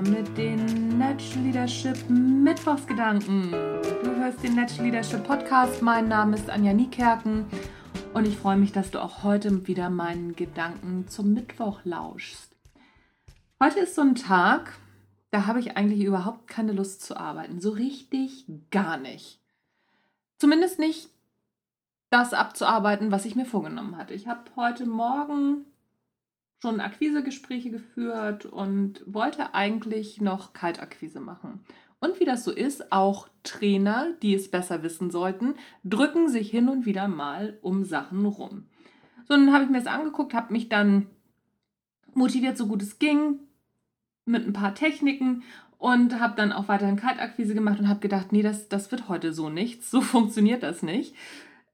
Mit den Natural Leadership Mittwochsgedanken. Du hörst den Natural Leadership Podcast. Mein Name ist Anja Niekerken und ich freue mich, dass du auch heute wieder meinen Gedanken zum Mittwoch lauschst. Heute ist so ein Tag, da habe ich eigentlich überhaupt keine Lust zu arbeiten. So richtig gar nicht. Zumindest nicht das abzuarbeiten, was ich mir vorgenommen hatte. Ich habe heute Morgen schon Akquisegespräche geführt und wollte eigentlich noch Kaltakquise machen. Und wie das so ist, auch Trainer, die es besser wissen sollten, drücken sich hin und wieder mal um Sachen rum. So, dann habe ich mir das angeguckt, habe mich dann motiviert, so gut es ging, mit ein paar Techniken und habe dann auch weiterhin Kaltakquise gemacht und habe gedacht, nee, das, das wird heute so nichts, so funktioniert das nicht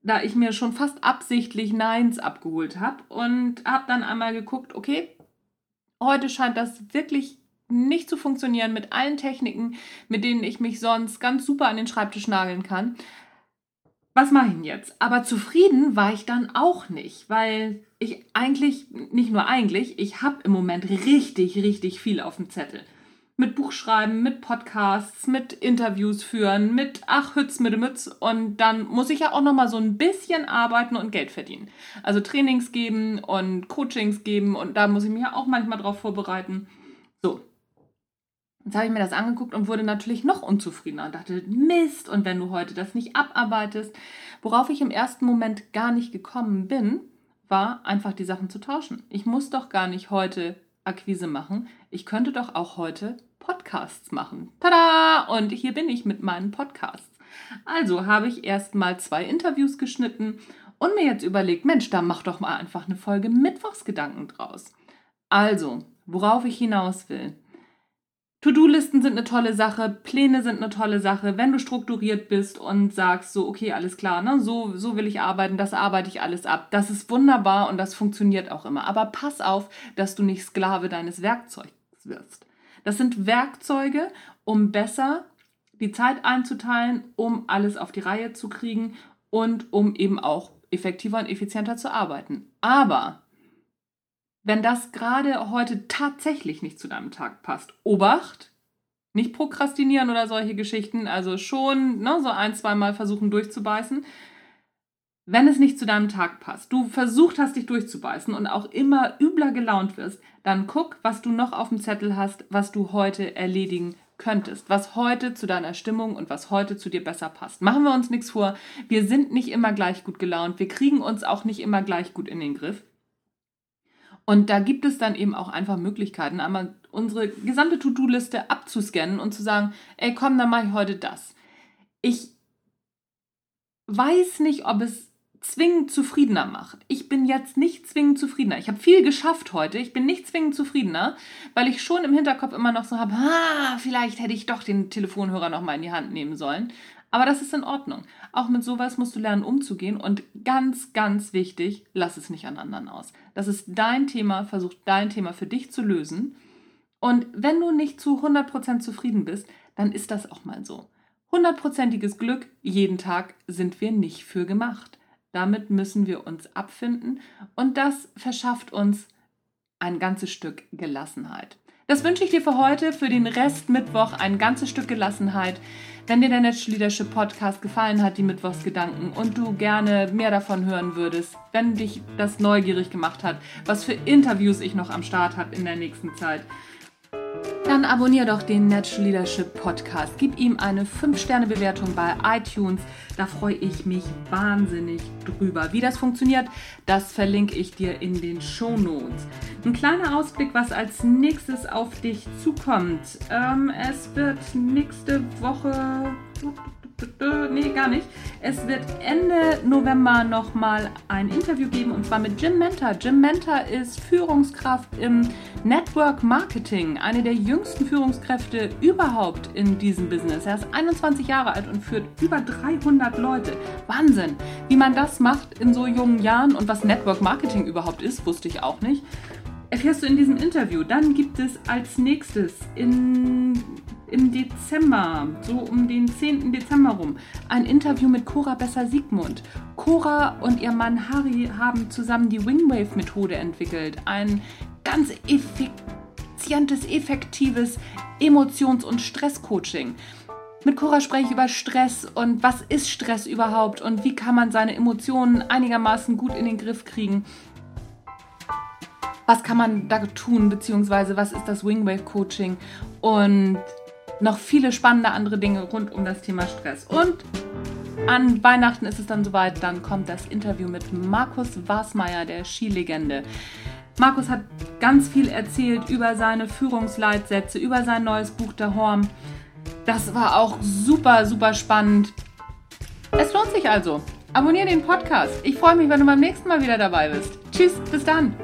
da ich mir schon fast absichtlich Neins abgeholt habe und habe dann einmal geguckt, okay, heute scheint das wirklich nicht zu funktionieren mit allen Techniken, mit denen ich mich sonst ganz super an den Schreibtisch nageln kann. Was mache ich denn jetzt? Aber zufrieden war ich dann auch nicht, weil ich eigentlich, nicht nur eigentlich, ich habe im Moment richtig, richtig viel auf dem Zettel mit Buchschreiben, mit Podcasts, mit Interviews führen, mit ach Hütz mit Mütz und dann muss ich ja auch noch mal so ein bisschen arbeiten und Geld verdienen. Also Trainings geben und Coachings geben und da muss ich mich ja auch manchmal drauf vorbereiten. So. Jetzt habe ich mir das angeguckt und wurde natürlich noch unzufriedener und dachte, Mist, und wenn du heute das nicht abarbeitest, worauf ich im ersten Moment gar nicht gekommen bin, war einfach die Sachen zu tauschen. Ich muss doch gar nicht heute Akquise machen. Ich könnte doch auch heute Podcasts machen. Tada! Und hier bin ich mit meinen Podcasts. Also habe ich erst mal zwei Interviews geschnitten und mir jetzt überlegt, Mensch, da mach doch mal einfach eine Folge Mittwochsgedanken draus. Also, worauf ich hinaus will. To-Do-Listen sind eine tolle Sache, Pläne sind eine tolle Sache. Wenn du strukturiert bist und sagst so, okay, alles klar, ne, so, so will ich arbeiten, das arbeite ich alles ab. Das ist wunderbar und das funktioniert auch immer. Aber pass auf, dass du nicht Sklave deines Werkzeugs wirst. Das sind Werkzeuge, um besser die Zeit einzuteilen, um alles auf die Reihe zu kriegen und um eben auch effektiver und effizienter zu arbeiten. Aber wenn das gerade heute tatsächlich nicht zu deinem Tag passt, Obacht, nicht prokrastinieren oder solche Geschichten, also schon ne, so ein, zweimal versuchen durchzubeißen. Wenn es nicht zu deinem Tag passt, du versucht hast, dich durchzubeißen und auch immer übler gelaunt wirst, dann guck, was du noch auf dem Zettel hast, was du heute erledigen könntest, was heute zu deiner Stimmung und was heute zu dir besser passt. Machen wir uns nichts vor, wir sind nicht immer gleich gut gelaunt, wir kriegen uns auch nicht immer gleich gut in den Griff. Und da gibt es dann eben auch einfach Möglichkeiten, einmal unsere gesamte To-Do-Liste abzuscannen und zu sagen, ey komm, dann mache ich heute das. Ich weiß nicht, ob es zwingend zufriedener macht. Ich bin jetzt nicht zwingend zufriedener. Ich habe viel geschafft heute. Ich bin nicht zwingend zufriedener, weil ich schon im Hinterkopf immer noch so habe, ah, vielleicht hätte ich doch den Telefonhörer noch mal in die Hand nehmen sollen. Aber das ist in Ordnung. Auch mit sowas musst du lernen, umzugehen. Und ganz, ganz wichtig, lass es nicht an anderen aus. Das ist dein Thema. Versuch dein Thema für dich zu lösen. Und wenn du nicht zu 100% zufrieden bist, dann ist das auch mal so. Hundertprozentiges Glück jeden Tag sind wir nicht für gemacht. Damit müssen wir uns abfinden und das verschafft uns ein ganzes Stück Gelassenheit. Das wünsche ich dir für heute, für den Rest Mittwoch ein ganzes Stück Gelassenheit. Wenn dir der Natural Leadership Podcast gefallen hat, die Mittwochsgedanken, und du gerne mehr davon hören würdest, wenn dich das neugierig gemacht hat, was für Interviews ich noch am Start habe in der nächsten Zeit, dann abonniere doch den Natural Leadership Podcast. Gib ihm eine 5-Sterne-Bewertung bei iTunes. Da freue ich mich wahnsinnig drüber. Wie das funktioniert, das verlinke ich dir in den Show Notes. Ein kleiner Ausblick, was als nächstes auf dich zukommt. Ähm, es wird nächste Woche nee, gar nicht. Es wird Ende November nochmal ein Interview geben und zwar mit Jim Mentor. Jim Mentor ist Führungskraft im Network Marketing, eine der jüngsten Führungskräfte überhaupt in diesem Business. Er ist 21 Jahre alt und führt über 300 Leute. Wahnsinn! Wie man das macht in so jungen Jahren und was Network Marketing überhaupt ist, wusste ich auch nicht erfährst du in diesem Interview. Dann gibt es als nächstes in im Dezember, so um den 10. Dezember rum, ein Interview mit Cora Besser-Siegmund. Cora und ihr Mann Harry haben zusammen die Wingwave-Methode entwickelt. Ein ganz effizientes, effektives Emotions- und Stresscoaching. Mit Cora spreche ich über Stress und was ist Stress überhaupt und wie kann man seine Emotionen einigermaßen gut in den Griff kriegen. Was kann man da tun, beziehungsweise was ist das Wingwave Coaching und noch viele spannende andere Dinge rund um das Thema Stress. Und an Weihnachten ist es dann soweit, dann kommt das Interview mit Markus Wasmeier, der Skilegende. Markus hat ganz viel erzählt über seine Führungsleitsätze, über sein neues Buch Der Horn. Das war auch super, super spannend. Es lohnt sich also. Abonniere den Podcast. Ich freue mich, wenn du beim nächsten Mal wieder dabei bist. Tschüss, bis dann.